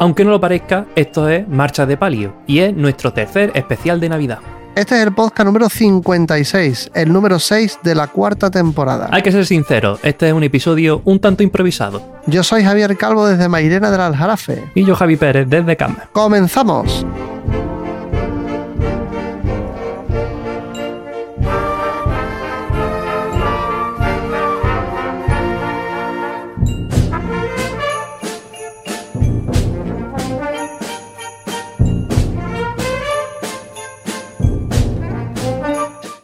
Aunque no lo parezca, esto es Marcha de Palio y es nuestro tercer especial de Navidad. Este es el podcast número 56, el número 6 de la cuarta temporada. Hay que ser sincero, este es un episodio un tanto improvisado. Yo soy Javier Calvo desde Mairena del Aljarafe. Y yo Javi Pérez desde Cama. ¡Comenzamos!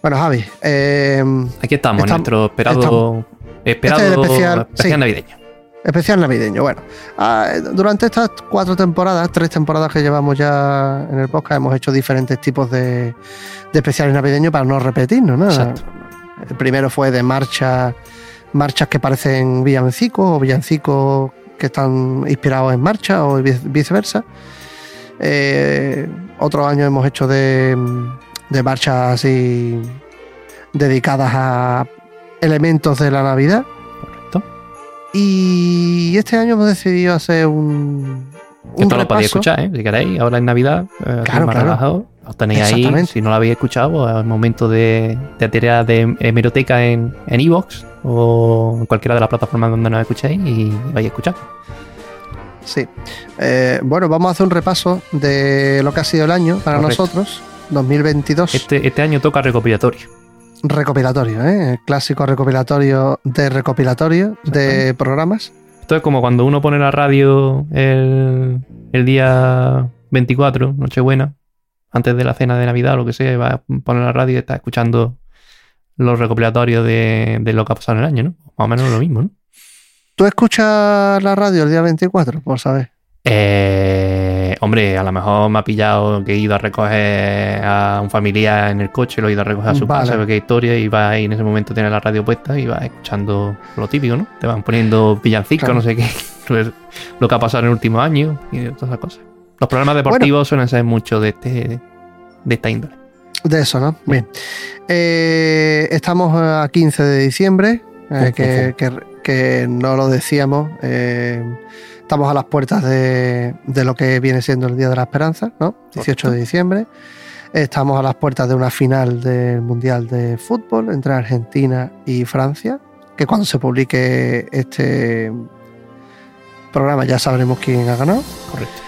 Bueno, Javi. Eh, Aquí estamos, Estam- nuestro esperado, esperado Este es especial, especial sí. navideño. especial navideño. Bueno, ah, durante estas cuatro temporadas, tres temporadas que llevamos ya en el podcast, hemos hecho diferentes tipos de, de especiales navideños para no repetirnos, ¿no? Exacto. El primero fue de marchas, marchas que parecen villancicos o villancicos que están inspirados en marcha o vice- viceversa. Eh, otro año hemos hecho de, de marchas así dedicadas a elementos de la Navidad. Correcto. Y este año hemos decidido hacer un. Que un esto lo podéis escuchar, ¿eh? si queréis, ahora en Navidad, eh, Claro, más claro. relajado. Os tenéis ahí, si no lo habéis escuchado, pues es el momento de, de tirar de hemeroteca en en Evox o en cualquiera de las plataformas donde nos escuchéis y vais a escuchar. Sí. Eh, bueno, vamos a hacer un repaso de lo que ha sido el año para Correcto. nosotros, 2022. Este, este año toca recopilatorio. Recopilatorio, ¿eh? El clásico recopilatorio de recopilatorio de programas. Esto es como cuando uno pone la radio el, el día 24, Nochebuena, antes de la cena de Navidad o lo que sea, va a poner la radio y está escuchando los recopilatorios de, de lo que ha pasado en el año, ¿no? Más o menos lo mismo, ¿no? ¿Tú escuchas la radio el día 24? Por saber. Eh, hombre, a lo mejor me ha pillado que he ido a recoger a un familiar en el coche, lo he ido a recoger a su Vale. casa, qué historia, y va ahí en ese momento tiene la radio puesta y va escuchando lo típico, ¿no? Te van poniendo villancicos, Claro. no sé qué, pues, lo que ha pasado en el último año y todas esas cosas. Los programas deportivos suelen ser mucho de este de esta índole. De eso, ¿no? Bien. Eh, estamos a 15 de diciembre, eh, que- que no lo decíamos. eh, estamos a las puertas de, de lo que viene siendo el Día de la Esperanza, ¿no? 18 de diciembre. Estamos a las puertas de una final del Mundial de Fútbol entre Argentina y Francia, que cuando se publique este programa ya sabremos quién ha ganado, Correcto.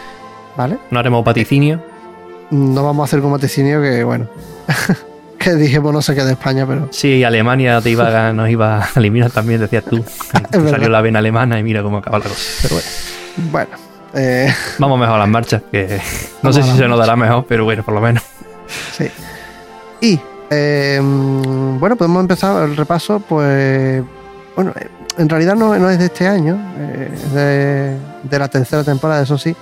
¿vale? No haremos vaticinio. No vamos a hacer como Ticinio, que bueno, que dijimos no sé qué de España, pero Sí, Alemania te iba a- nos iba a eliminar también, decías tú. Salió la vena alemana y mira cómo acaba la cosa. Pero bueno. bueno. eh, Vamos mejor a las marchas, que no Vamos sé si se nos dará mejor, pero bueno, por lo menos. sí. Y eh, bueno, podemos empezar el repaso, pues bueno, en realidad no, no es de este año, eh, es de, de la tercera temporada, eso sí,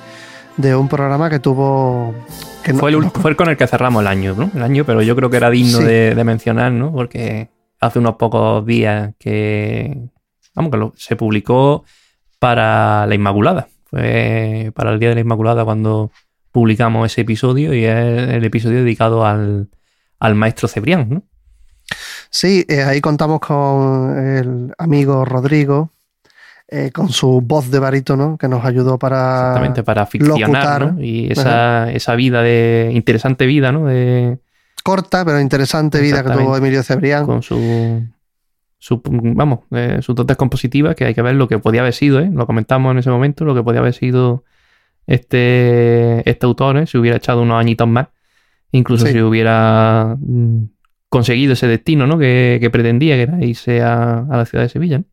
de un programa que tuvo... Que no- Fue el, no- fue el con el que cerramos el año, ¿no? El año, pero yo creo que era digno Sí. de, de mencionar, ¿no? Porque hace unos pocos días que, vamos, que lo- se publicó para la Inmaculada. Fue para el Día de la Inmaculada cuando publicamos ese episodio y es el episodio dedicado al, al maestro Cebrián, ¿no? Sí, eh, ahí contamos con el amigo Rodrigo, eh, con su voz de barítono, que nos ayudó para... Exactamente, para ficcionar. Y esa, esa vida de, interesante vida, ¿no? De, corta pero interesante vida que tuvo. Emilio Cebrián. con su, su vamos, eh, sus dotes compositivas, que hay que ver lo que podía haber sido, ¿eh? Lo comentamos en ese momento, lo que podía haber sido este, este autor, ¿eh? Si hubiera echado unos añitos más, incluso Sí. si hubiera mm, conseguido ese destino, ¿no? Que, que pretendía, que era irse a, a la ciudad de Sevilla, ¿no?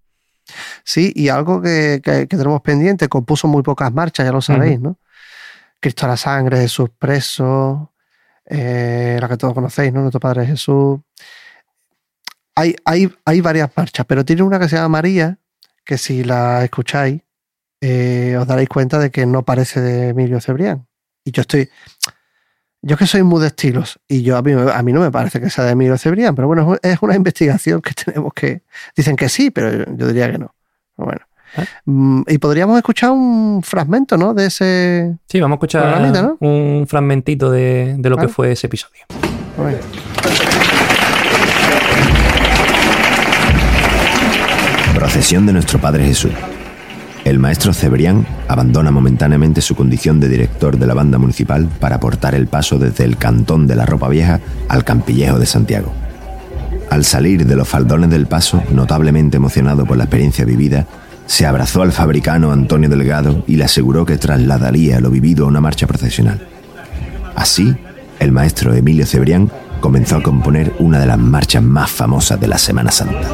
Sí, y algo que, que- que tenemos pendiente, compuso muy pocas marchas, ya lo sabéis, ¿no? Cristo a la sangre, Jesús preso, eh, la que todos conocéis, ¿no? Nuestro Padre Jesús. Hay, hay, hay varias marchas, pero tiene una que se llama María, que si la escucháis, eh, os daréis cuenta de que no parece de Emilio Cebrián. Y yo estoy. Yo que soy muy de estilos, y yo a mí, a mí no me parece que sea de Emilio Cebrián, pero bueno, es una investigación que tenemos que. Dicen que sí, pero yo, yo diría que no. Bueno. Mm, y podríamos escuchar un fragmento, ¿no? De ese. Sí, vamos a escuchar un fragmentito de, de lo Vale. que fue ese episodio. Bueno. Procesión de nuestro Padre Jesús. El maestro Cebrián abandona momentáneamente su condición de director de la banda municipal para aportar el paso desde el cantón de la ropa vieja al campillejo de Santiago. Al salir de los faldones del paso, notablemente emocionado por la experiencia vivida, se abrazó al fabricano Antonio Delgado y le aseguró que trasladaría lo vivido a una marcha procesional. Así, el maestro Emilio Cebrián comenzó a componer una de las marchas más famosas de la Semana Santa.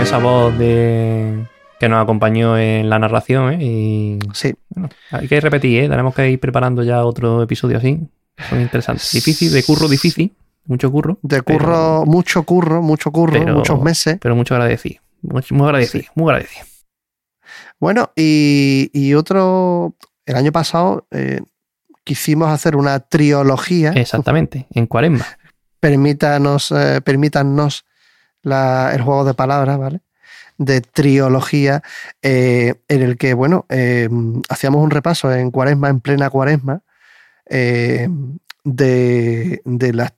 Con esa voz de que nos acompañó en la narración ¿eh? y Sí. bueno, hay que repetir, ¿eh? tenemos que ir preparando ya otro episodio así. Son interesantes. Difícil, de curro difícil, mucho curro. De pero- curro, mucho curro, mucho curro, pero- muchos meses. Pero mucho agradecido. Mucho- Muy agradecido, muy agradecido. Bueno, y, y otro. El año pasado eh, quisimos hacer una triología. Exactamente, en cuaresma. Permítanos, eh, permítanos la- el juego de palabras, ¿vale? De triología, eh, en el que, bueno, eh, hacíamos un repaso en cuaresma, en plena cuaresma, eh, de, de las,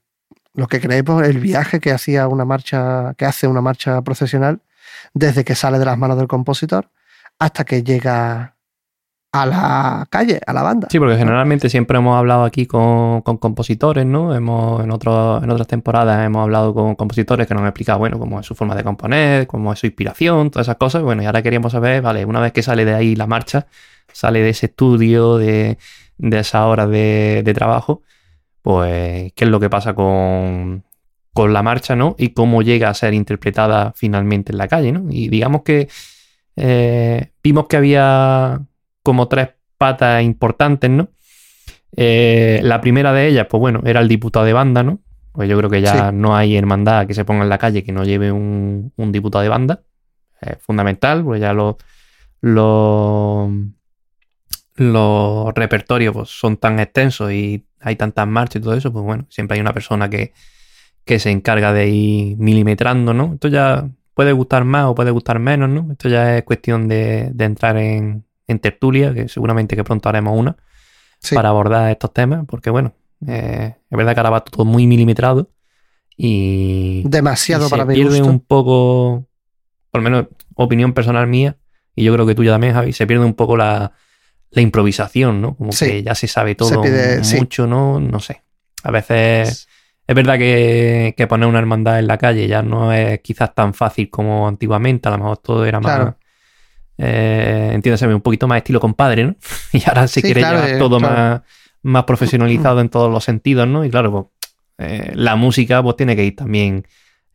lo que creemos el viaje que hacía una marcha, que hace una marcha procesional desde que sale de las manos del compositor hasta que llega a la calle, a la banda. Sí, porque generalmente siempre hemos hablado aquí con, con compositores, ¿no? Hemos, en, otro- en otras temporadas hemos hablado con compositores que nos han explicado, bueno, cómo es su forma de componer, cómo es su inspiración, todas esas cosas. Bueno, y ahora queríamos saber, vale, una vez que sale de ahí la marcha, sale de ese estudio, de, de esa hora de, de trabajo, pues qué es lo que pasa con, con la marcha, ¿no? Y cómo llega a ser interpretada finalmente en la calle, ¿no? Y digamos que eh, vimos que había como tres patas importantes, ¿no? Eh, la primera de ellas, pues bueno, era el diputado de banda, ¿no? Pues yo creo que ya Sí. no hay hermandad que se ponga en la calle que no lleve un, un diputado de banda. Es fundamental, pues ya los los los repertorios pues, son tan extensos y hay tantas marchas y todo eso, pues bueno, siempre hay una persona que, que se encarga de ir milimetrando, ¿no? Esto ya puede gustar más o puede gustar menos, ¿no? Esto ya es cuestión de, de entrar en, en tertulia, que seguramente que pronto haremos una, Sí. para abordar estos temas, porque bueno, eh, es verdad que ahora va todo muy milimetrado y, Demasiado y para se mi pierde gusto. un poco, por lo menos opinión personal mía, y yo creo que tuya también, Javi, se pierde un poco la, la improvisación, ¿no? Como Sí. que ya se sabe Se todo pide- sí. mucho, ¿no? No sé. A veces es verdad que, que poner una hermandad en la calle ya no es quizás tan fácil como antiguamente, a lo mejor todo era más... Claro. Eh, entiéndaseme, un poquito más estilo compadre, ¿no? Y ahora se Sí, quiere claro, llevar eh, todo claro. más, más profesionalizado en todos los sentidos, ¿no? Y claro, pues eh, la música pues tiene que ir también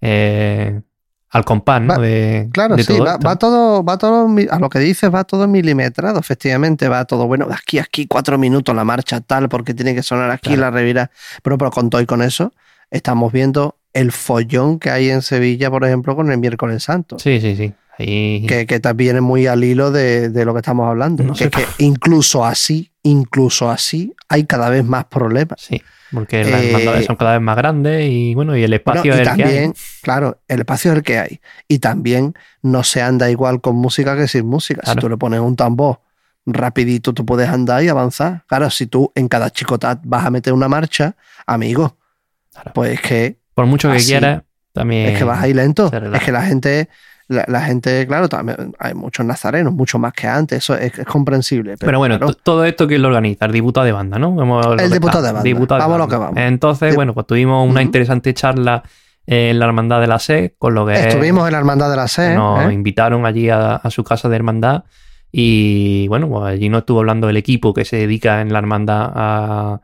eh, al compás, ¿no? Va- de, Claro, de sí, todo va, todo, va todo, a lo que dices, va todo milimetrado, efectivamente, va todo, bueno, de aquí a aquí cuatro minutos la marcha tal, porque tiene que sonar aquí Claro. la revira, pero, pero con todo y con eso, estamos viendo el follón que hay en Sevilla, por ejemplo, con el miércoles santo, Sí, sí, sí. Ahí... que, que también es muy al hilo de, de lo que estamos hablando, No que sé. es que incluso así, incluso así, hay cada vez más problemas. Sí, porque las Eh, hermandades son cada vez más grandes y bueno, y el Bueno, espacio y es el que hay. también, claro, el espacio es el que hay. Y también no se anda igual con música que sin música. Claro. Si tú le pones un tambor rapidito, tú puedes andar y avanzar. Claro, si tú en cada chicotat vas a meter una marcha, amigo, Claro. pues es que, Por mucho que así, quieras, también... es que vas ahí lento. Es que la gente, la, la gente, claro, también hay muchos nazarenos, mucho más que antes, eso es, es comprensible. Pero, Pero, bueno, claro, todo esto que lo organiza, el diputado de banda, ¿no? Vamos a lo El diputado de banda. diputado Vamos a lo banda. que vamos. Entonces, De- bueno, pues tuvimos una interesante charla en la Hermandad de la SE, con lo que estuvimos en la Hermandad de la SE. nos ¿eh? invitaron allí a, a su casa de hermandad y bueno, pues allí nos estuvo hablando el equipo que se dedica en la hermandad a,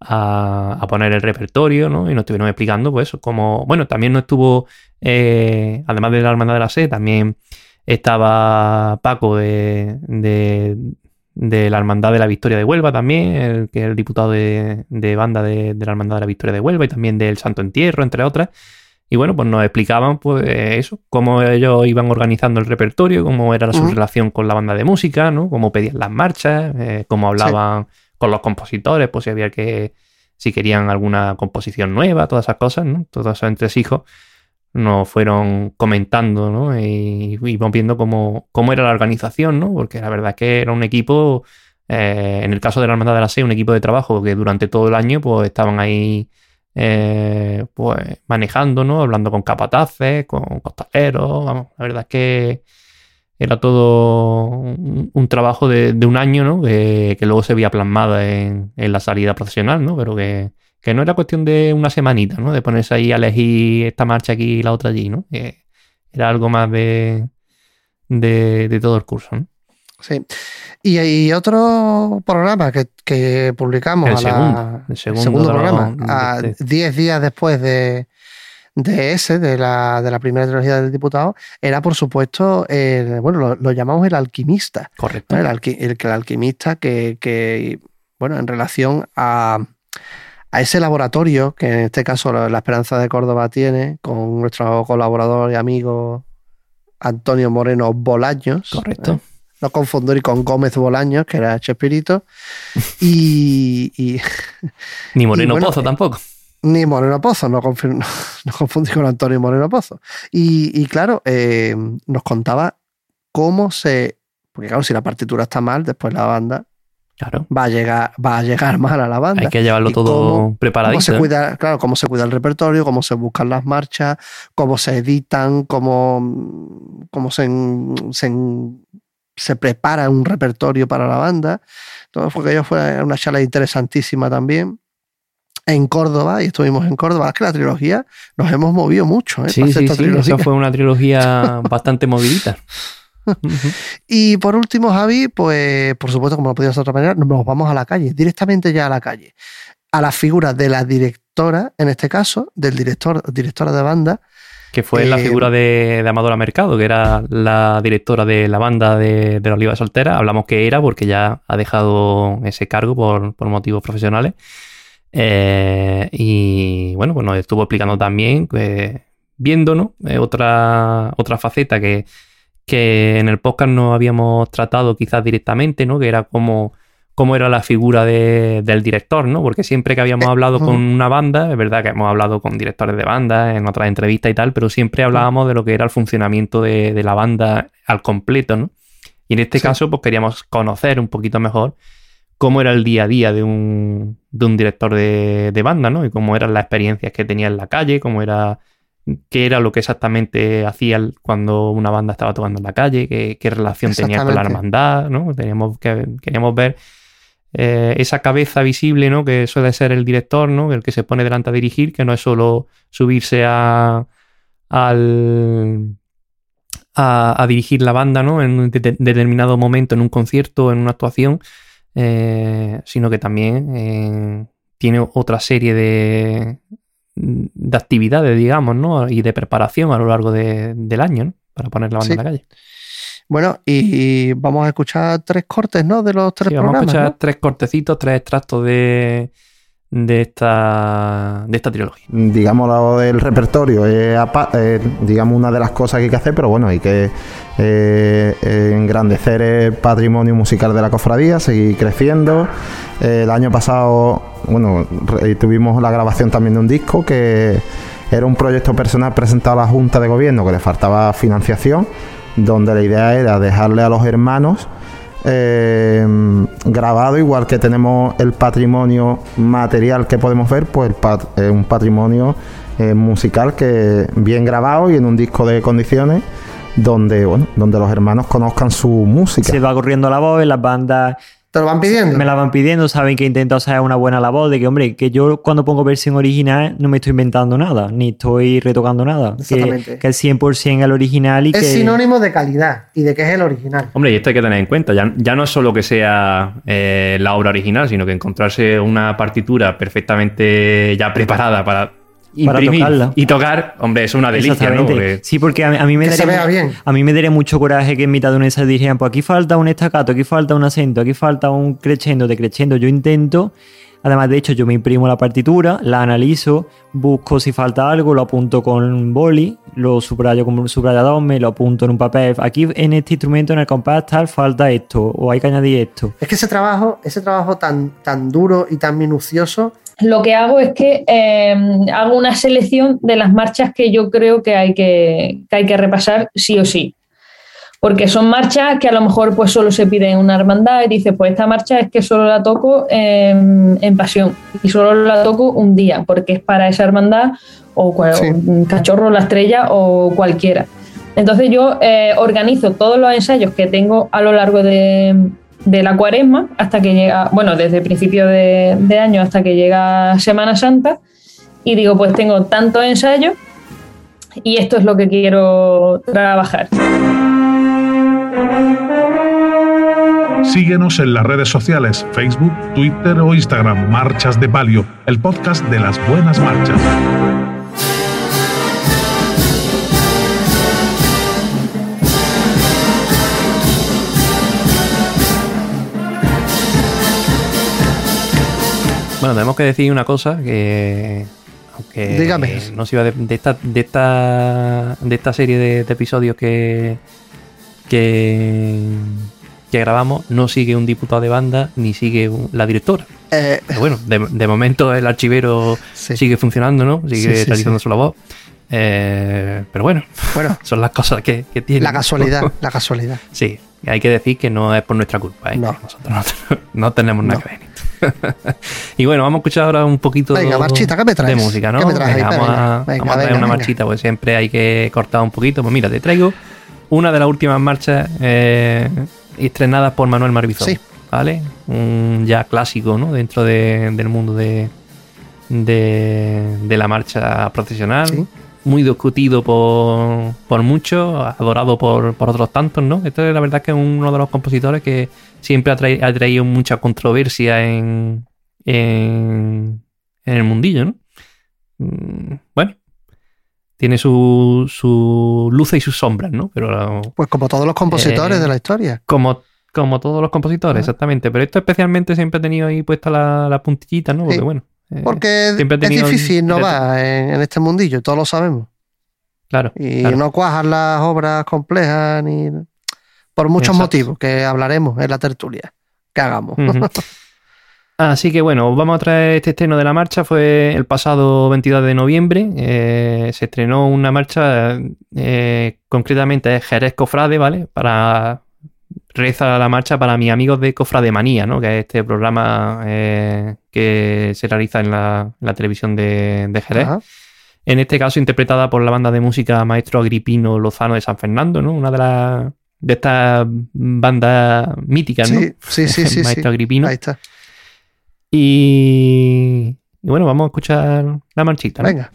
a, a poner el repertorio, ¿no? Y nos estuvieron explicando, pues, como, bueno, también nos estuvo, eh, además de la hermandad de la SE, también estaba Paco de, de, de la Hermandad de la Victoria de Huelva también, el, que es el diputado de, de banda de, de la Hermandad de la Victoria de Huelva y también del Santo Entierro, entre otras. Y bueno, pues nos explicaban pues eso, cómo ellos iban organizando el repertorio, cómo era su relación con la banda de música, ¿no? Cómo pedían las marchas, eh, cómo hablaban con los compositores, pues si había que, si querían alguna composición nueva, todas esas cosas, ¿no? Todos esos entresijos nos fueron comentando, ¿no? Y íbamos viendo cómo, cómo era la organización, ¿no? Porque la verdad es que era un equipo, eh, en el caso de la Hermandad de la SE, un equipo de trabajo que durante todo el año pues estaban ahí eh, pues manejando, ¿no? Hablando con capataces, con costaleros, vamos, la verdad es que era todo un, un trabajo de, de un año, ¿no? Que, que luego se veía plasmado en, en la salida profesional, ¿no? Pero que, que no era cuestión de una semanita, ¿no? De ponerse ahí a elegir esta marcha aquí y la otra allí, ¿no? Que era algo más de, de, de todo el curso, ¿no? Sí. Y hay otro programa que, que publicamos El a la- segundo, el segundo los- programa, de a este. 10 días después de, de ese, de la, de la primera trilogía del diputado, era por supuesto, el, bueno, lo, lo llamamos el alquimista. Correcto. ¿no? El, alqui- el, el alquimista que, que, bueno, en relación a, a ese laboratorio que en este caso la, Esperanza de Córdoba tiene con nuestro colaborador y amigo Antonio Moreno Bolaños. Correcto. ¿eh? No confundir con Gómez Bolaños, que era Chespirito, y, y- Ni Moreno bueno, Pozo eh, tampoco. Ni Moreno Pozo, no, confir- no, confundir con Antonio Moreno Pozo. Y, y claro, eh, nos contaba cómo se. Porque claro, si la partitura está mal, después la banda Claro. va a llegar, va a llegar mal a la banda. Hay que llevarlo ¿Y todo cómo- Cómo se ¿eh? cuida, claro, cómo se cuida el repertorio, cómo se buscan las marchas, cómo se editan, cómo, cómo se, se, se prepara un repertorio para la banda. Todo fue que ello fue una charla interesantísima también. En Córdoba, y estuvimos en Córdoba, es que la trilogía nos hemos movido mucho, ¿eh? Sí, sí, esta sí. trilogía. Esa fue una trilogía bastante movidita. Y por último, Javi, pues por supuesto, como no podía ser de otra manera, nos vamos a la calle, directamente ya a la calle. A la figura de la directora, en este caso, del director, directora de banda, Que fue la Eh, figura de, de Amadora Mercado, que era la directora de la banda de, de la Oliva Soltera. Hablamos que era porque ya ha dejado ese cargo por, por motivos profesionales. Eh, y bueno, pues nos estuvo explicando también, que, viéndonos, eh, otra, otra faceta que, que en el podcast no habíamos tratado quizás directamente, ¿no? Que era cómo, cómo era la figura de- del director, ¿no? Porque siempre que habíamos Eh, hablado con una banda, es verdad que hemos hablado con directores de banda en otras entrevistas y tal, pero siempre hablábamos de lo que era el funcionamiento de, de la banda al completo, ¿no? Y en este Sí. caso, pues queríamos conocer un poquito mejor cómo era el día a día de un, de un director de, de banda, ¿no? Y cómo eran las experiencias que tenía en la calle, cómo era, qué era lo que exactamente hacía cuando una banda estaba tocando en la calle, qué, qué relación tenía con la hermandad, ¿no? Teníamos que, queríamos ver eh, esa cabeza visible, ¿no? Que suele ser el director, ¿no? El que se pone delante a dirigir, que no es solo subirse a, al, a, a dirigir la banda, ¿no? En un de- determinado momento, en un concierto, en una actuación, eh, sino que también eh, tiene otra serie de, de actividades, digamos, ¿no? Y de preparación a lo largo de- del año, ¿no? Para poner la banda Sí. en la calle. Bueno, y vamos a escuchar tres cortes, ¿no? De los tres Sí, vamos a escuchar ¿no? tres cortecitos, tres extractos de, de, esta, de esta trilogía. digamos lo del repertorio es digamos una de las cosas que hay que hacer pero bueno hay que eh, engrandecer el patrimonio musical de la cofradía seguir creciendo el año pasado bueno tuvimos la grabación también de un disco que era un proyecto personal presentado a la junta de gobierno que le faltaba financiación donde la idea era dejarle a los hermanos eh, grabado, igual que tenemos el patrimonio material que podemos ver, pues el pat- eh, un patrimonio eh, musical que bien grabado y en un disco de condiciones donde bueno, donde los hermanos conozcan su música. Se va corriendo la voz, las bandas Te lo van pidiendo. me la van pidiendo, saben que he intentado hacer una buena labor, de que, hombre, que yo cuando pongo versión original no me estoy inventando nada, ni estoy retocando nada. Que, Exactamente. que es 100% el original y es que... sinónimo de calidad y de que es el original. Hombre, y esto hay que tener en cuenta, ya, ya no es solo que sea eh, la obra original, sino que encontrarse una partitura perfectamente ya preparada para Para imprimir tocarla. y tocar, hombre, es una delicia, ¿no? Porque- Sí, porque a, mí- a mí me Que se daría vea mu- bien. A mí me daría mucho coraje que en mitad de un ensayo dijeran, pues aquí falta un estacato, aquí falta un acento, aquí falta un crescendo, decrescendo. Yo intento, además de hecho, yo me imprimo la partitura, la analizo, busco si falta algo, lo apunto con boli, lo subrayo con un subrayador, me lo apunto en un papel. Aquí en este instrumento, en el compás tal, falta esto, o hay que añadir esto. Es que ese trabajo, ese trabajo tan, tan duro y tan minucioso, lo que hago es que eh, hago una selección de las marchas que yo creo que hay que, que hay que repasar sí o sí. Porque son marchas que a lo mejor pues solo se pide en una hermandad y dice, pues esta marcha es que solo la toco en, en pasión y solo la toco un día porque es para esa hermandad o, cual- Sí. cachorro, la estrella o cualquiera. Entonces yo eh, organizo todos los ensayos que tengo a lo largo de, de la cuaresma hasta que llega, bueno, desde principio de, año hasta que llega Semana Santa y digo, pues tengo tantos ensayos y esto es lo que quiero trabajar. Síguenos en las redes sociales, Facebook, Twitter o Instagram, Marchas de Palio, el podcast de las buenas marchas. Bueno, tenemos que decir una cosa que. Aunque Dígame. no se iba de, de esta, de esta. de esta serie de, de episodios que. que. que grabamos, no sigue un diputado de banda ni sigue un- la directora. eh, Pero bueno, de, de momento el archivero Sí. sigue funcionando, ¿no? Sigue Sí, sí, realizando su labor. Eh, pero bueno, bueno, son las cosas que, que tiene. la casualidad, la casualidad. Sí, hay que decir que no es por nuestra culpa, ¿eh? No. Nosotros no, no tenemos nada que ver. y bueno, vamos a escuchar ahora un poquito Venga, marchita, ¿qué me traes? de música, ¿no? ¿Qué me traes Venga, vamos a, venga, vamos a traer venga, una marchita, pues siempre hay que cortar un poquito. Pues mira, te traigo una de las últimas marchas eh, estrenadas por Manuel Marbizón. Sí. ¿Vale? Un ya clásico, ¿no? Dentro de- del mundo de, de, de la marcha profesional. Sí. Muy discutido por, por muchos, adorado por, por otros tantos, ¿no? Esto es la verdad que es uno de los compositores que siempre ha, trai- ha traído mucha controversia en, en, en el mundillo, ¿no? Mm, Bueno, tiene su, su luces y sus sombras, ¿no? Pero Pues como todos los compositores Eh, de la historia. como, como todos los compositores, Ah. exactamente. Pero esto especialmente siempre ha tenido ahí puesta la, la puntillita, ¿no? Porque Sí. bueno. Eh, Porque siempre es difícil innovar en, en este mundillo, todos lo sabemos. Claro. Y claro. no cuajan las obras complejas ni por muchos Exacto. motivos que hablaremos en la tertulia que hagamos. Así que bueno, vamos a traer este estreno de la marcha. Fue el pasado 22 de noviembre. eh, se estrenó una marcha, eh, concretamente es Jerez Cofrade, ¿vale? Para reza la marcha para mis amigos de Cofrade Manía, ¿no? Que es este programa eh, que se realiza en la, en la televisión de, de Jerez. Ajá. En este caso interpretada por la banda de música Maestro Agripino Lozano de San Fernando, ¿no? Una de las de estas bandas míticas, ¿no? Sí, sí, sí, sí, Maestro sí. Agripino. Ahí está. Y, y bueno, vamos a escuchar la marchita. ¿no? Venga.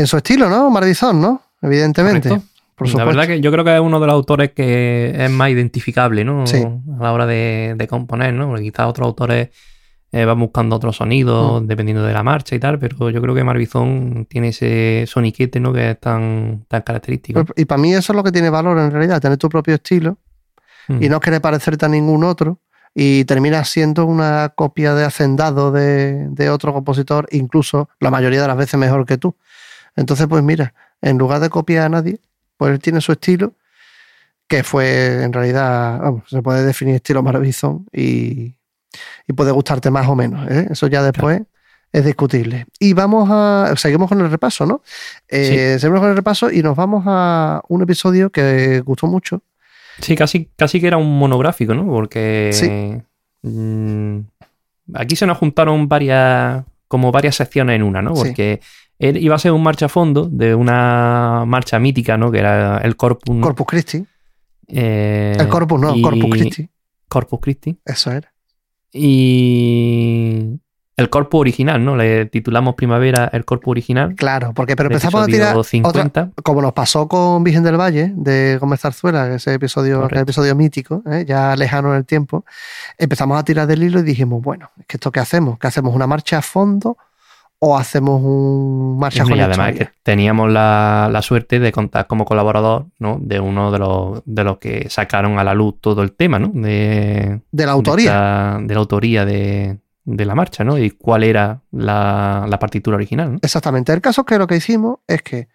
En su estilo, ¿no? Maravizón, ¿no? Evidentemente. Correcto. Por la supuesto. verdad que yo creo que es uno de los autores que es más identificable, ¿no? Sí. A la hora de, de componer, ¿no? Porque quizás otros autores eh, van buscando otros sonidos Mm. dependiendo de la marcha y tal, pero yo creo que Marvizón tiene ese soniquete, ¿no? Que es tan, tan característico. Y para mí eso es lo que tiene valor en realidad, tener tu propio estilo Mm. y no querer parecerte a ningún otro y terminas siendo una copia de hacendado de, de otro compositor, incluso la mayoría de las veces mejor que tú. Entonces, pues mira, en lugar de copiar a nadie, pues él tiene su estilo, que fue en realidad, vamos, se puede definir estilo maravizón y, y puede gustarte más o menos. ¿eh? Eso ya después es discutible. Y vamos a, seguimos con el repaso, ¿no? Eh, Seguimos con el repaso y nos vamos a un episodio que gustó mucho, Sí, casi, casi que era un monográfico, ¿no? Porque Sí. mm, aquí se nos juntaron varias, como varias secciones en una, ¿no? Sí. Él iba a ser un marcha a fondo de una marcha mítica, ¿no? Que era el Corpus. Corpus Christi. Eh, El Corpus no, Corpus Christi. Corpus Christi. Eso era. Y el Corpus original, ¿no? Le titulamos Primavera el Corpus original. Claro, porque pero empezamos a tirar 50. otra, como nos pasó con Virgen del Valle de Gómez Zarzuela, ese episodio, aquel episodio mítico, ¿eh? ya lejano en el tiempo, empezamos a tirar del hilo y dijimos, bueno, es que esto qué hacemos, ¿qué hacemos una marcha a fondo o hacemos un marcha Y con además historia? que teníamos la, la suerte de contar como colaborador, ¿no? De uno de los, de los que sacaron a la luz todo el tema, ¿no? De, de la autoría. De, esta- de la autoría de, de la marcha, ¿no? Y cuál era la, la partitura original, ¿no? Exactamente. El caso es que lo que hicimos es que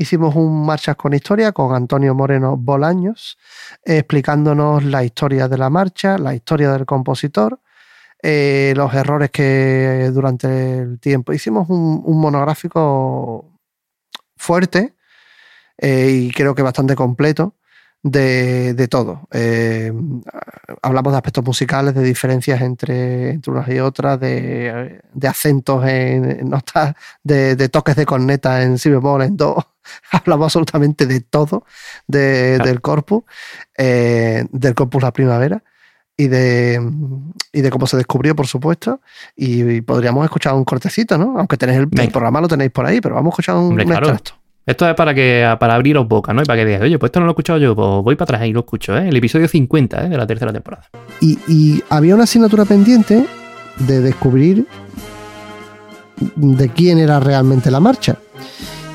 hicimos un marchas con historia con Antonio Moreno Bolaños, eh, explicándonos la historia de la marcha, la historia del compositor, eh, los errores que durante el tiempo. Hicimos un, un monográfico fuerte eh, y creo que bastante completo de, de todo. Eh, hablamos de aspectos musicales, de diferencias entre, entre unas y otras, de, de acentos en, en notas, de, de toques de corneta en si bemol, en do. Hablamos absolutamente de todo Claro. del corpus, del corpus la primavera. Y de, y de cómo se descubrió, por supuesto. Y, y podríamos escuchar un cortecito, ¿no? Aunque tenéis el, el programa, lo tenéis por ahí, pero vamos a escuchar un, Hombre, un claro. extracto. Esto es para que para abriros boca, ¿no? Y para que digáis, oye, pues esto no lo he escuchado yo, pues voy para atrás y lo escucho, ¿eh? El episodio 50 ¿eh? de la tercera temporada. Y, y había una asignatura pendiente de descubrir de quién era realmente la marcha.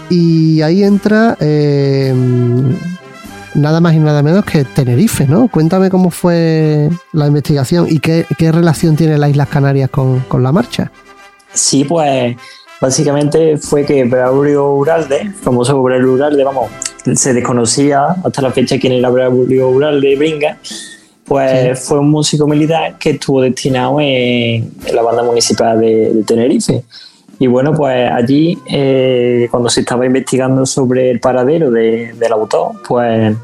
Y ahí entra eh, nada más y nada menos que Tenerife, ¿no? Cuéntame cómo fue la investigación y qué, qué relación tiene las Islas Canarias con, con la marcha. Sí, pues básicamente fue que Braulio Uralde, famoso Braulio Uralde, vamos, se desconocía hasta la fecha quién era Braulio Uralde Bringa, pues fue un músico militar que estuvo destinado en, en la banda municipal de, de Tenerife. Y bueno, pues allí, eh, cuando se estaba investigando sobre el paradero de- del autor, pues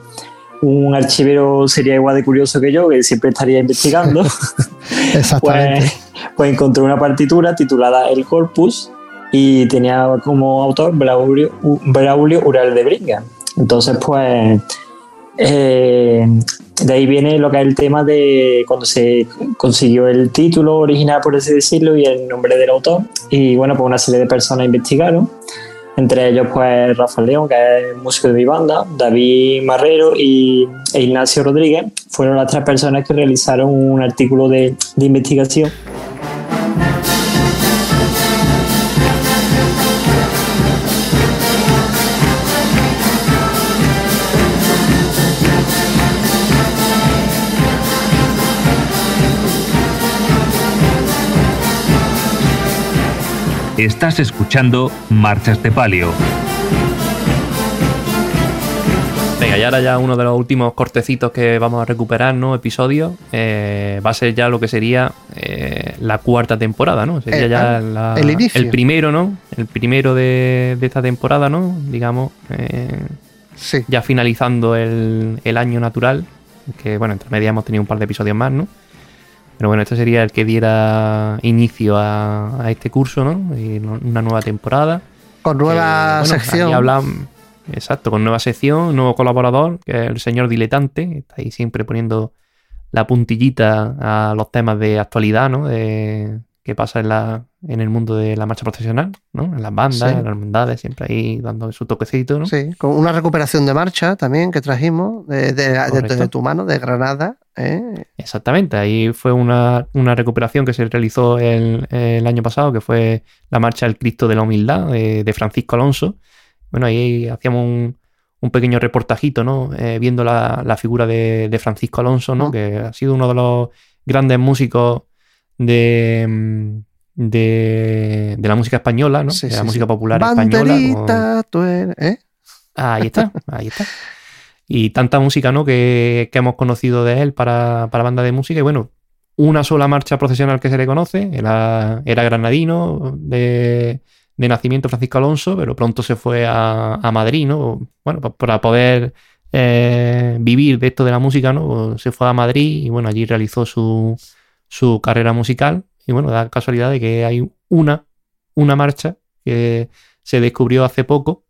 un archivero sería igual de curioso que yo, que siempre estaría investigando. Exactamente. Pues, pues encontré una partitura titulada El Corpus y tenía como autor Braulio, Braulio Ural de Bringa. Entonces, pues, eh, de ahí viene lo que es el tema de cuando se consiguió el título original, por así decirlo, y el nombre del autor. Y bueno, pues una serie de personas investigaron. Entre ellos, pues Rafael León, que es músico de mi banda, David Marrero y, e Ignacio Rodríguez, fueron las tres personas que realizaron un artículo de, de investigación Estás escuchando Marchas de Palio. Venga, y ahora ya uno de los últimos cortecitos que vamos a recuperar, ¿no? Episodios. eh, va a ser ya lo que sería eh, la cuarta temporada, ¿no? Sería Eh, ya la- el inicio. primero, ¿no? El primero de, de esta temporada, ¿no? Digamos, eh, Sí. ya finalizando el, el año natural. Que bueno, entre medias hemos tenido un par de episodios más, ¿no? Pero bueno, este sería el que diera inicio a, a este curso, ¿no? Y una nueva temporada. Con nueva Eh, bueno, sección. hablan- exacto, con nueva sección, nuevo colaborador, que es el señor Diletante, que está ahí siempre poniendo la puntillita a los temas de actualidad, ¿no? De- que pasa en, la, en el mundo de la marcha profesional, ¿no? En las bandas, Sí. en las hermandades, siempre ahí dando su toquecito, ¿no? Sí, con una recuperación de marcha también que trajimos de, de- de- Correcto. de tu mano, de Granada. ¿eh? Exactamente, ahí fue una, una recuperación que se realizó el, el año pasado, que fue la marcha El Cristo de la Humildad de, Francisco Alonso. Bueno, ahí hacíamos un, un pequeño reportajito, ¿no? Eh, viendo la, la figura de, de Francisco Alonso, ¿no? Que ha sido uno de los grandes músicos de, mm, de, de la música española, ¿no? Sí, de la sí, música popular española. con- Banderita, tú eres, ¿eh? Ahí está, ahí está. Y tanta música, ¿no? Que, que hemos conocido de él para, para banda de música. Y bueno, una sola marcha procesional que se le conoce. Era, era granadino de, de nacimiento Francisco Alonso, pero pronto se fue a, a Madrid, ¿no? Bueno, pa- para poder eh, vivir de esto de la música, ¿no? Se fue a Madrid y bueno, allí realizó su, su carrera musical. Y bueno, da casualidad de que hay una, una marcha que se descubrió hace poco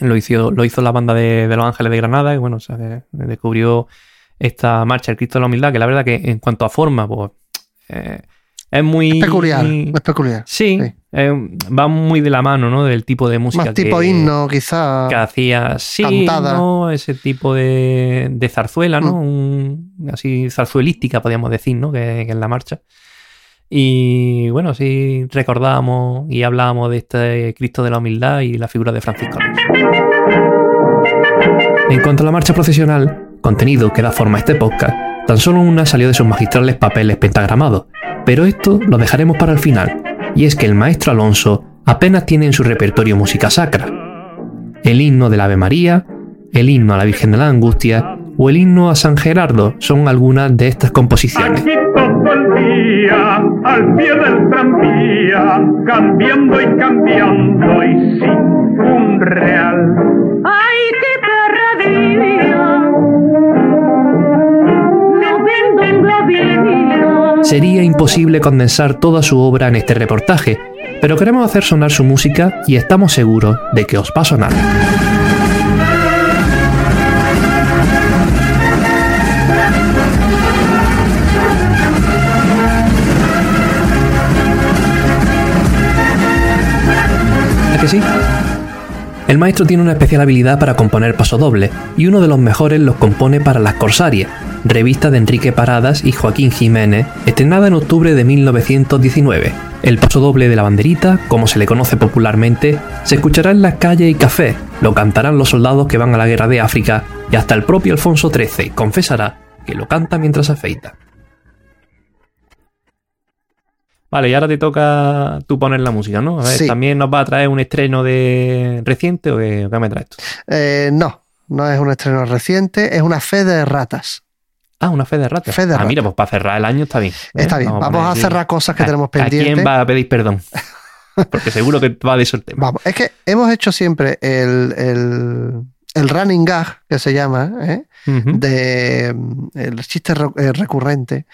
lo hizo, lo hizo la banda de, Los Ángeles de Granada, y bueno, que descubrió esta marcha, el Cristo de la Humildad, que la verdad que en cuanto a forma, pues eh, es muy... Es peculiar, es peculiar. Sí, Sí. eh, va muy de la mano, ¿no? Del tipo de música Más tipo que, himno, quizá. que hacía, sí, Cantada. ¿no? Ese tipo de, de zarzuela, ¿no? Un- así zarzuelística, podríamos decir, ¿no? Que, que es la marcha. Y bueno, sí recordábamos y hablábamos de este Cristo de la Humildad y la figura de Francisco. En cuanto a la marcha procesional, contenido que da forma a este podcast, tan solo una salió de sus magistrales papeles pentagramados, pero esto lo dejaremos para el final, y es que el maestro Alonso apenas tiene en su repertorio música sacra. El himno del Ave María, el himno a la Virgen de la Angustia o el himno a San Gerardo son algunas de estas composiciones. Aquí todo el día, al pie del tranvía, cambiando y cambiando y sin un real. ¡Ay, qué perradilla! No venden la vida. Sería imposible condensar toda su obra en este reportaje, pero queremos hacer sonar su música y estamos seguros de que os va a sonar. ¿A que sí? El maestro tiene una especial habilidad para componer pasodobles y uno de los mejores los compone para Las Corsarias, revista de Enrique Paradas y Joaquín Jiménez, estrenada en octubre de 1919. El pasodoble de la banderita, como se le conoce popularmente, se escuchará en las calles y cafés, lo cantarán los soldados que van a la guerra de África y hasta el propio Alfonso XIII confesará que lo canta mientras afeita. Vale, y ahora te toca tú poner la música, ¿no? A ver, Sí. ¿también nos va a traer un estreno de reciente o qué, qué me traes tú? Eh, no, no es un estreno reciente, es una fe de ratas. Ah, una fe de ratas. Fe de ah, ratas. mira, pues para cerrar el año está bien. ¿eh? Está bien, vamos, a cerrar cosas que ¿A- tenemos ¿A quién pendientes. va a pedir perdón? Porque seguro que va de eso el tema. Vamos, es que hemos hecho siempre el, el, el running gag, que se llama, ¿eh? De mm, el chiste eh, recurrente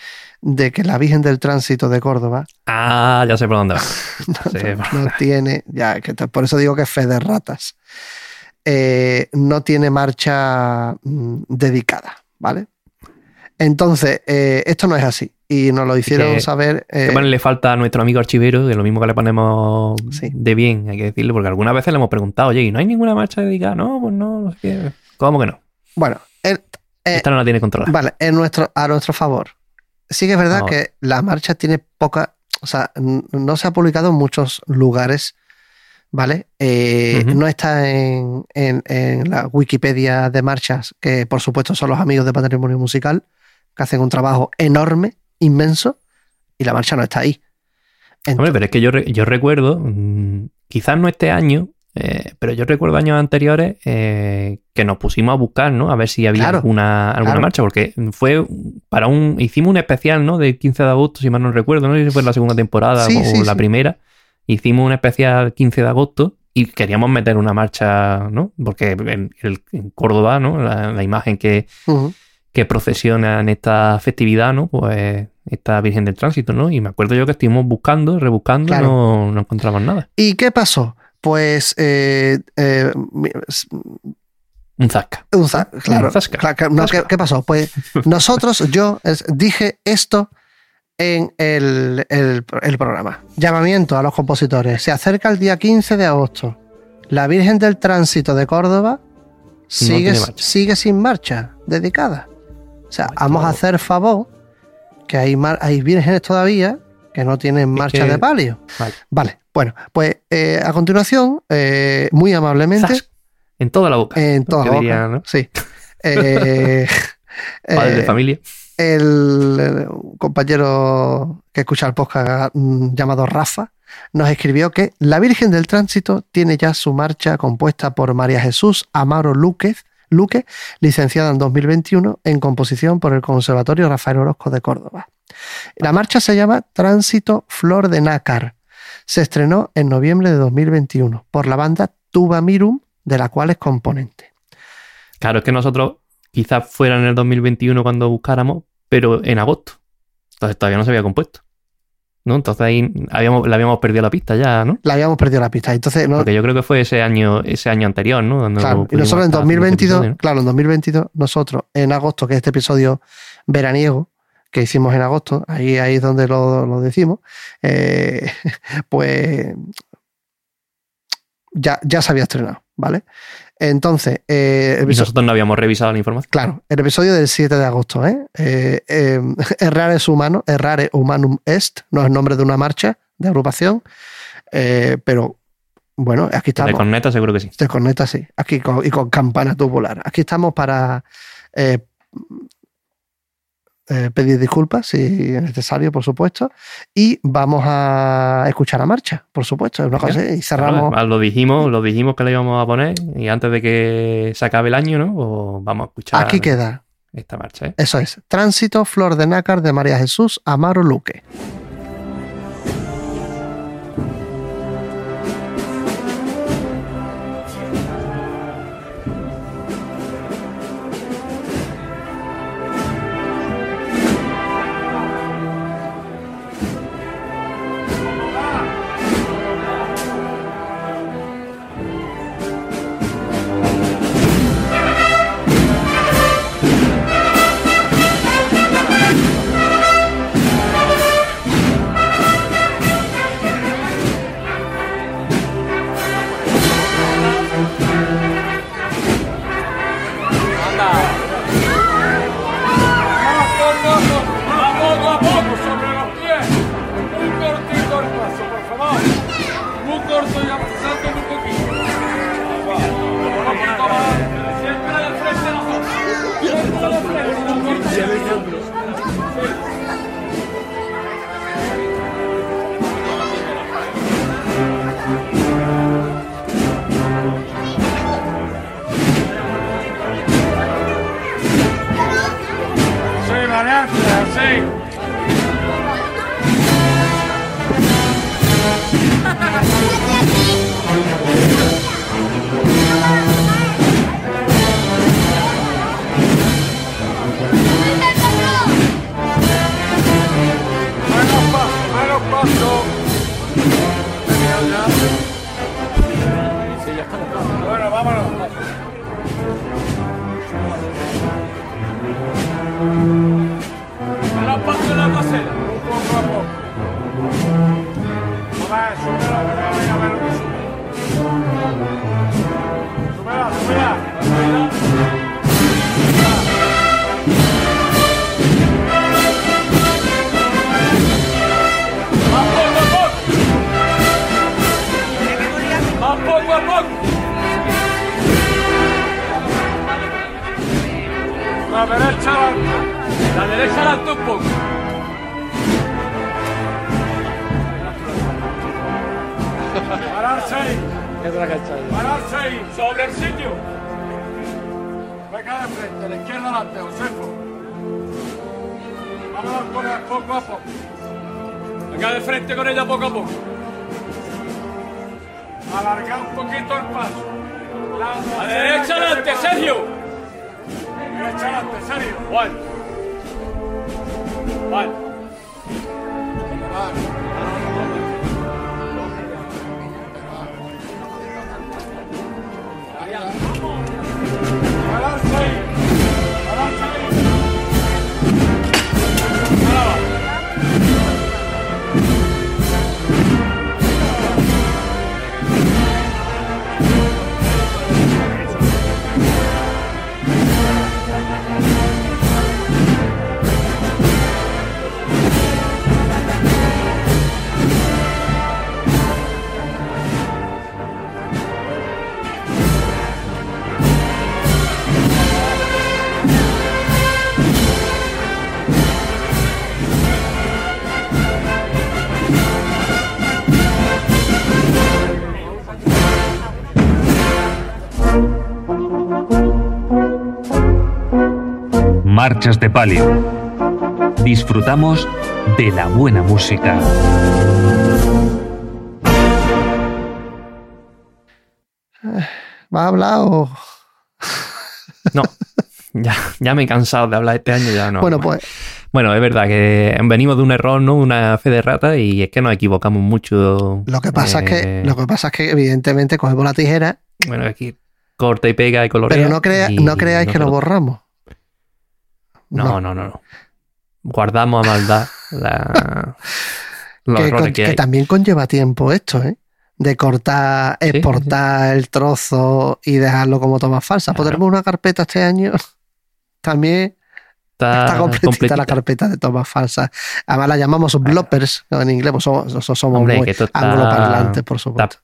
de que la Virgen del Tránsito de Córdoba Ah, ya sé por dónde va. no, Sí, no tiene, ya, que por eso digo que es fe de ratas, eh, no tiene marcha mm, dedicada, ¿vale? Entonces, eh, esto no es así. Y nos lo hicieron que- saber. eh, Que le falta a nuestro amigo archivero, de lo mismo que le ponemos Sí. de bien, hay que decirlo, porque algunas veces le hemos preguntado, oye, ¿y no hay ninguna marcha dedicada? No, pues no, no sé qué. ¿Cómo que no? bueno, el- eh, Esta no la tiene controlada. Vale, en nuestro, a nuestro favor. Sí que es verdad que la marcha tiene poca, o sea, no se ha publicado en muchos lugares, ¿vale? Eh. No está en, en- en la Wikipedia de marchas, que por supuesto son los amigos de Patrimonio Musical, que hacen un trabajo enorme, inmenso, y la marcha no está ahí. Ent- Hombre, pero es que yo, yo recuerdo, mm, quizás no este año, eh, pero yo recuerdo años anteriores eh, que nos pusimos a buscar, ¿no? A ver si había Claro, alguna, alguna claro. marcha, porque fue para un. Hicimos un especial, ¿no? Del 15 de agosto, si mal no recuerdo, no sé si fue la segunda temporada Sí, o sí, la sí. primera. Hicimos un especial 15 de agosto y queríamos meter una marcha, ¿no? Porque en, el- en Córdoba, ¿no? La, la imagen que. Que procesiona en esta festividad, ¿no? Pues esta Virgen del Tránsito, ¿no? Y me acuerdo yo que estuvimos buscando, rebuscando, Claro. no, no encontramos nada. ¿Y qué pasó? Pues eh, eh, Un zasca. Un claro, zasca. claro, ¿qué, qué pasó? Pues nosotros, yo es- dije esto en el, el- el programa. Llamamiento a los compositores. Se acerca el día 15 de agosto. La Virgen del Tránsito de Córdoba sigue sin marcha dedicada. O sea, vamos a hacer favor que hay, mar- hay vírgenes todavía que no tienen marcha de palio. Vale. Vale, bueno, pues eh, a continuación, eh, muy amablemente. En toda la boca. en toda la boca, diría, ¿no? sí. Eh, Padres de familia. el, eh, compañero que escucha el podcast mm, llamado Rafa nos escribió que la Virgen del Tránsito tiene ya su marcha compuesta por María Jesús Amaro Lúquez, Luque, licenciada en 2021 en composición por el Conservatorio Rafael Orozco de Córdoba. La marcha se llama Tránsito Flor de Nácar. Se estrenó en noviembre de 2021 por la banda Tuba Mirum, de la cual es componente. Claro, es que nosotros quizás fuera en el 2021 cuando buscáramos, pero en agosto. Entonces todavía no se había compuesto. ¿No? Entonces ahí habíamos, le habíamos perdido la pista ya, ¿no? La habíamos perdido la pista. Entonces, no, Porque yo creo que fue ese año, ese año anterior, ¿no? Cuando Claro, y nosotros en estar haciendo este 2022, episodio, ¿no? claro, en 2022, nosotros en agosto, que es este episodio veraniego que hicimos en agosto, ahí, ahí es donde lo, lo decimos, eh, pues ya, ya se había estrenado, ¿vale? Entonces, eh, el Y episodio- nosotros no habíamos revisado la información. claro, el episodio del 7 de agosto, ¿eh? Eh, eh, Errare es humano, Errare humanum est, no es el nombre de una marcha de agrupación, eh, pero bueno, aquí De estamos. corneta seguro que sí. Te corneta, sí. Aquí con, y con campana tubular. Aquí estamos para eh, eh, pedir disculpas si es necesario, por supuesto. Y vamos a escuchar a marcha, por supuesto. Es una cosa, y cerramos. Claro, lo dijimos, lo dijimos que le íbamos a poner y antes de que se acabe el año, ¿no? Vamos a escuchar Aquí queda. esta marcha, ¿eh? Eso es. Tránsito Flor de Nácar de María Jesús Amaro Luque. Ahí. Pararse ahí. Sobre el sitio. Venga de frente. La izquierda adelante, Josefo. Vámonos con él poco a poco. Venga de frente con ella poco a poco. Alargar un poquito el paso. La, derecha adelante, Sergio. Derecha adelante, Sergio. Juan. Juan. Marchas de Palio. Disfrutamos de la buena música. ¿vas a hablar o...? No, ya, ya me he cansado de hablar este año, ya no. bueno, no. pues Bueno, es verdad que venimos de un error, ¿no? Una fe de rata y es que nos equivocamos mucho. lo que pasa es que Eh, lo que pasa es que evidentemente cogemos la tijera, Bueno, aquí corta y pega y colorea. pero no, crea, y no creáis que lo borramos. No, no, no, no. Guardamos a maldad la... los que, con- que, también conlleva tiempo esto, ¿eh? De cortar, sí, exportar el trozo y dejarlo como tomas falsas. Claro. Podremos una carpeta este año. También Está, está completita, completita. la carpeta de tomas falsas. Además la llamamos bloppers ¿no? en inglés, pues somos, nosotros somos Hombre, muy angloparlantes, por supuesto.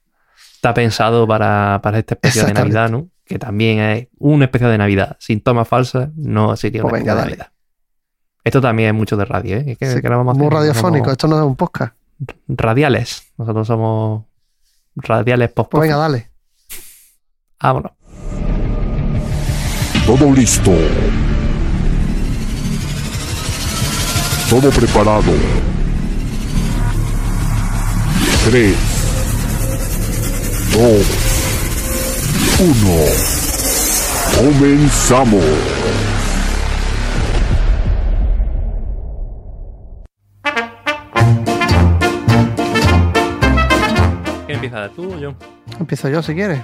está pensado para, para este especial de. Navidad, ¿no? Que también es un especial de Navidad. Sin tomas falsas no sería Pues una venga, de dale. Navidad. Esto también es mucho de radio, ¿eh? Es que, Sí, que no vamos a muy hacer- radiofónico, somos esto no es un podcast. Radiales. Nosotros somos radiales post Pues venga, dale. Vámonos. Todo listo. Todo preparado. Tres, dos, uno. Comenzamos. ¿Quién empieza? ¿Tú o yo? Empiezo yo si quieres.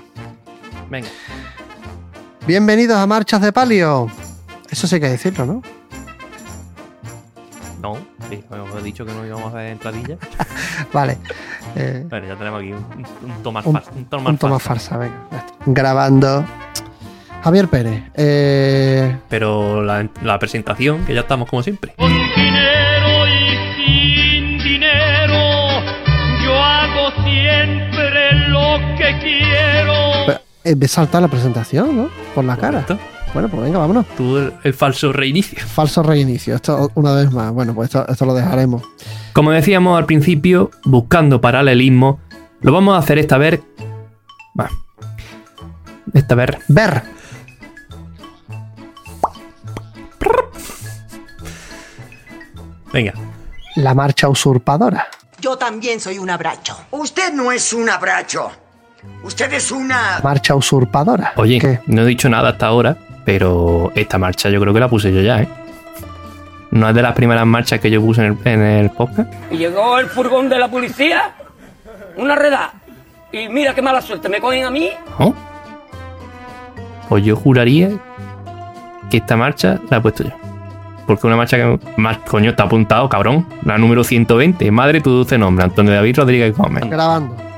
Venga. Bienvenidos a Marchas de Palio. Eso sí hay que decirlo, ¿no? No, sí, hemos dicho que no íbamos a hacer entradilla. Vale. Eh, Bueno, ya tenemos aquí un, un, Tomás Un- farsa. Un Tomás un toma farsa. farsa, venga. Grabando. Javier Pérez. eh, Pero la, la presentación, que ya estamos como siempre. Con dinero y sin dinero, yo hago siempre lo que quiero. pero, eh, salta la presentación, ¿no? Por la cara. Bueno, pues venga, vámonos. Tú el, el falso reinicio. Falso reinicio. Esto una vez más. Bueno, pues esto, esto lo dejaremos. Como decíamos al principio, buscando paralelismo, lo vamos a hacer esta vez. Va. Esta vez. Ver. Venga. La marcha usurpadora. Yo también soy un abracho. Usted no es un abracho. Usted es una... Marcha usurpadora. Oye, ¿Qué? no he dicho nada hasta ahora, pero esta marcha yo creo que la puse yo ya, ¿eh? No es de las primeras marchas que yo puse en el, en el podcast. Y llegó el furgón de la policía, una redada. Y mira qué mala suerte, me cogen a mí. ¿No? Pues yo juraría que esta marcha la he puesto yo. Porque una marcha que más coño está apuntado, cabrón. La número 120. Madre tu dulce nombre, Antonio David Rodríguez Gómez. Grabando.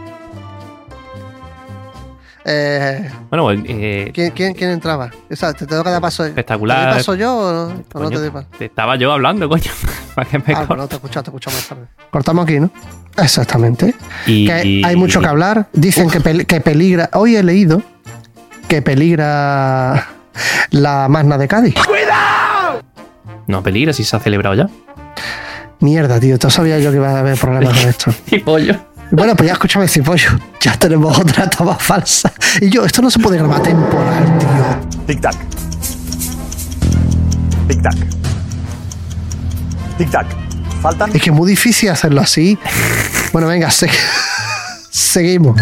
Eh, Bueno, pues, eh, ¿quién, quién, quién entraba? Esa, ¿Te tengo que dar paso? ¿Te Espectacular. doy paso yo o no, o no coño, te doy paso? te estaba yo hablando, coño. Para que me Ah, no te he escuchado, te he escuchado más tarde. Cortamos aquí, ¿no? Exactamente. Y- Que y- hay mucho que hablar. Dicen que, pel- que peligra. Hoy he leído que peligra la Magna de Cádiz. No peligra si se ha celebrado ya. Mierda, tío. Tú sabía yo que iba a haber problemas con esto. Y pollo. Bueno, pues ya escúchame, Cipollo. Ya tenemos otra toma falsa. Y yo, esto no se puede grabar temporal, tío. Tic-tac. Tic-tac. Tic-tac. Faltan. Es que es muy difícil hacerlo así. Bueno, venga, se- seguimos.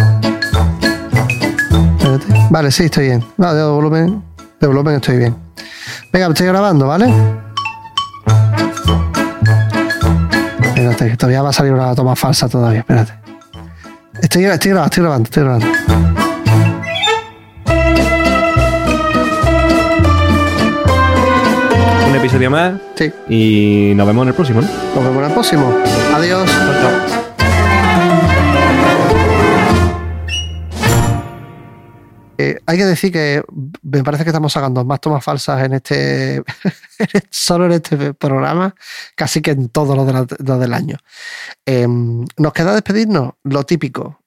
Espérate. Vale, sí, estoy bien. No, de volumen, de volumen estoy bien. Venga, estoy grabando, ¿vale? Espérate, que todavía va a salir una toma falsa todavía, espérate. Estoy, estoy grabando, estoy grabando, estoy grabando. Un episodio más. Sí. Y nos vemos en el próximo, ¿no? Nos vemos en el próximo. Adiós. Eh, hay que decir que me parece que estamos sacando más tomas falsas en este solo en este programa, casi que en todos los, de la- los del año. Eh, nos queda despedirnos, lo típico.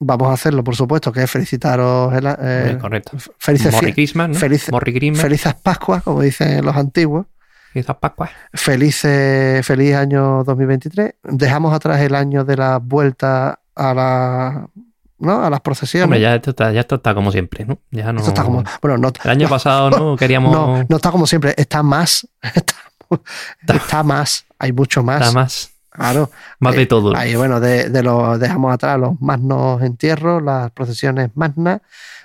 Vamos a hacerlo, por supuesto, que es felicitaros. el- eh, correcto. Felices, Merry fie- Christmas, ¿no? felices- Christmas. felices Pascuas, como dicen los antiguos. Felices Pascuas. Felices, feliz año 2023. Dejamos atrás el año de la vuelta a la ¿no? A las procesiones. Hombre, ya esto, está, ya esto está como siempre, ¿no? Ya no... Esto está como. Bueno, no, El año no, pasado, ¿no? Queríamos... No, no está como siempre, está más. Está, está más. Hay mucho más. Está más. Claro. Más de Ahí- todo. Ahí, bueno, de, de los dejamos atrás los magnos entierros, las procesiones magnas,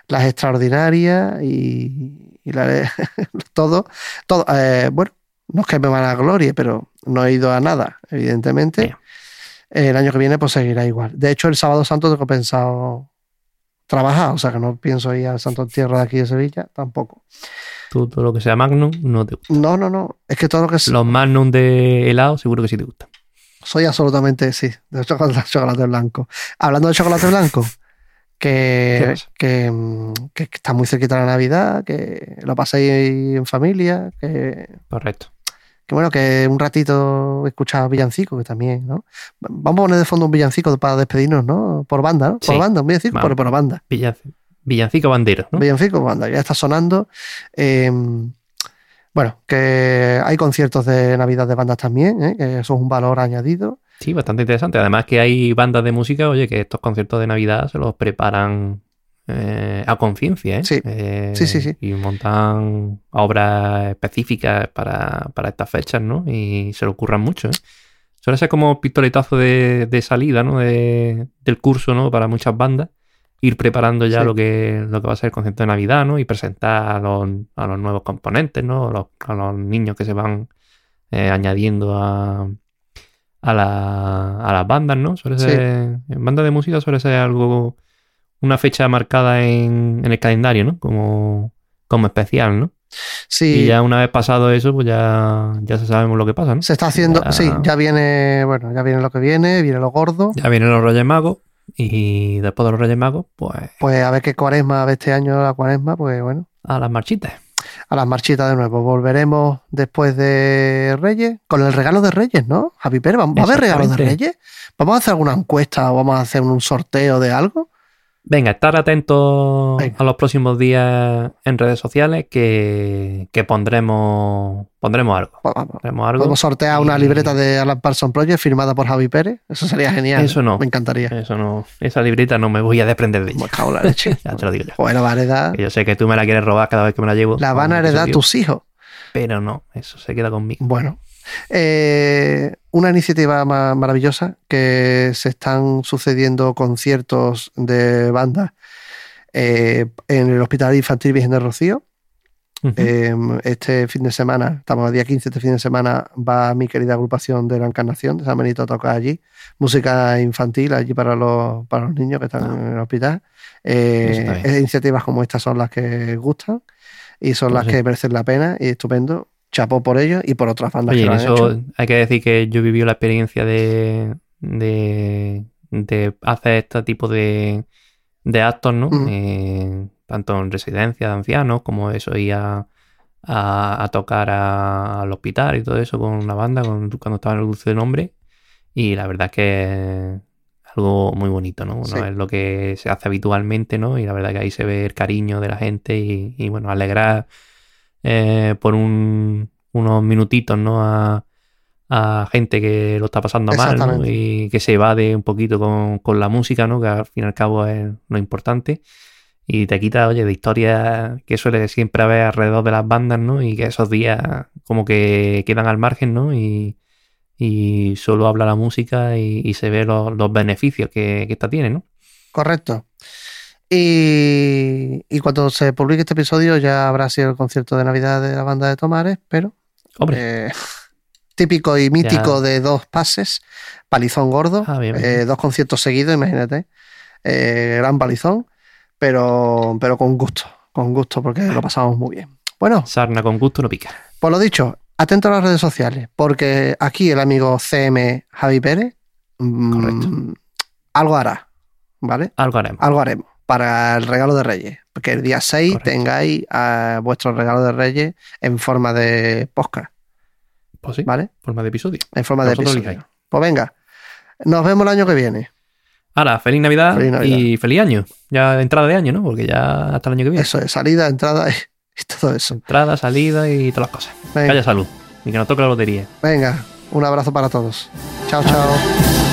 las extraordinarias y, y la- todo. todo eh, bueno, no es que me van a gloria, pero no he ido a nada, evidentemente. El año que viene, pues seguirá igual. De hecho, el sábado santo tengo pensado trabajar, o sea que no pienso ir al Santo Entierro de aquí de Sevilla, tampoco. Tú, todo lo que sea Magnum no te gusta. No, no, no. Es que todo lo que es. Los Magnum de helado seguro que sí te gustan. Soy absolutamente, sí, de chocolate, chocolate blanco. Hablando de chocolate blanco, ¿Qué que, que, que está muy cerquita la Navidad, que lo paséis en familia, que, Correcto. Que bueno, que un ratito escuchar villancico, que también, ¿no? Vamos a poner de fondo un villancico para despedirnos, ¿no? Por banda, ¿no? Por Sí. banda, un villancico, pero por banda. Villanc- Villancico bandero, ¿no? Villancico, banda, ya está sonando. Eh, bueno, que hay conciertos de Navidad de bandas también, ¿eh? que eso es un valor añadido. Sí, bastante interesante. Además que hay bandas de música, oye, que estos conciertos de Navidad se los preparan eh, a conciencia, ¿eh? Sí. Eh, Sí, sí, sí. Y montan obras específicas para, para estas fechas, ¿no? Y se lo ocurran mucho, ¿eh? Suele ser como pistoletazo de, de salida, ¿no? De- del curso, ¿no? Para muchas bandas. Ir preparando ya Sí. lo, que, lo que va a ser el concierto de Navidad, ¿no? Y presentar a los, a los nuevos componentes, ¿no? A los, a los niños que se van eh, añadiendo a, a, la- a las bandas, ¿no? Suele Sí. ser, en bandas de música suele ser algo, una fecha marcada en, en el calendario, ¿no? Como, como especial, ¿no? Sí. Y ya una vez pasado eso, pues ya, ya se sabemos lo que pasa, ¿no? Se está haciendo, Ya- sí, ya viene, bueno, ya viene lo que viene, viene lo gordo. Ya vienen los Reyes Magos y después de los Reyes Magos, pues Pues a ver qué cuaresma, a ver este año la cuaresma, pues bueno, a las marchitas. a las marchitas de nuevo. Volveremos después de Reyes, con el regalo de Reyes, ¿no? Javi Pérez, ¿va a haber regalos de. Reyes? ¿Vamos a hacer alguna encuesta o vamos a hacer un sorteo de algo? Venga, estar atentos Venga. a los próximos días en redes sociales que, que pondremos, pondremos algo. Pues vamos. Pondremos algo. Podemos sortear una libreta de Alan Parson Project firmada por Javi Pérez. Eso sería genial. Eso no. Me encantaría. Eso no, esa libreta no me voy a desprender de ella. Me cago en la leche. ya te lo digo yo. Pues la va a heredar. Yo sé que tú me la quieres robar cada vez que me la llevo. La van a heredar tus hijos. Pero no, eso se queda conmigo. Bueno, eh, una iniciativa ma- maravillosa que se están sucediendo conciertos de bandas eh, en el Hospital Infantil Virgen de Rocío. Eh, este fin de semana, estamos el día 15, este fin de semana va mi querida agrupación de la Encarnación de San Benito a tocar allí. Música infantil allí para los, para los niños que están Ah. en el hospital. Iniciativas como estas son las que gustan y son Pues las sí. que merecen la pena y estupendo. Chapó por ello y por otras bandas Oye, que en lo han eso hecho. hay que decir que yo viví la experiencia de, de, de hacer este tipo de, de actos, ¿no? Eh, tanto en residencia de ancianos como eso, ir a, a- a tocar a- al hospital y todo eso con una banda con- cuando estaba en el dulce de nombre. Y la verdad es que es algo muy bonito, ¿no? No es lo que se hace habitualmente, ¿no? Y la verdad que ahí se ve el cariño de la gente y, y, bueno, alegrar eh, por un- unos minutitos, ¿no? A, a gente que lo está pasando mal, ¿no? Y que se evade un poquito con, con la música, ¿no? Que al fin y al cabo es lo importante. Y te quita, oye, de historias que suele siempre haber alrededor de las bandas, ¿no? Y que esos días como que quedan al margen, ¿no? Y, y solo habla la música y, y se ve los, los beneficios que, que esta tiene, ¿no? Correcto. Y, y cuando se publique este episodio ya habrá sido el concierto de Navidad de la banda de Tomares, pero Hombre, eh, típico y mítico Ya. de dos pases, palizón gordo, Ah, bien, bien. eh, dos conciertos seguidos, imagínate, eh, gran palizón, pero, pero con gusto, con gusto porque lo pasamos muy bien. Bueno, sarna con gusto no pica. por lo dicho, atento a las redes sociales, porque aquí el amigo CM Javi Pérez mm, algo hará, ¿vale? Algo haremos. algo haremos para el regalo de Reyes. Porque el día 6 Correcto. tengáis a vuestro regalo de Reyes en forma de podcast, Pues sí, ¿vale? forma de episodio. En forma de episodio. Pues venga, nos vemos el año que viene. Ahora, feliz Navidad, Feliz Navidad. y feliz año. Ya entrada de año, ¿no? Porque ya hasta el año que viene. Eso es, salida, entrada y, y todo eso. Entrada, salida y todas las cosas. Que Venga, haya salud. Y que nos toque la lotería. venga, un abrazo para todos. Chao, chao.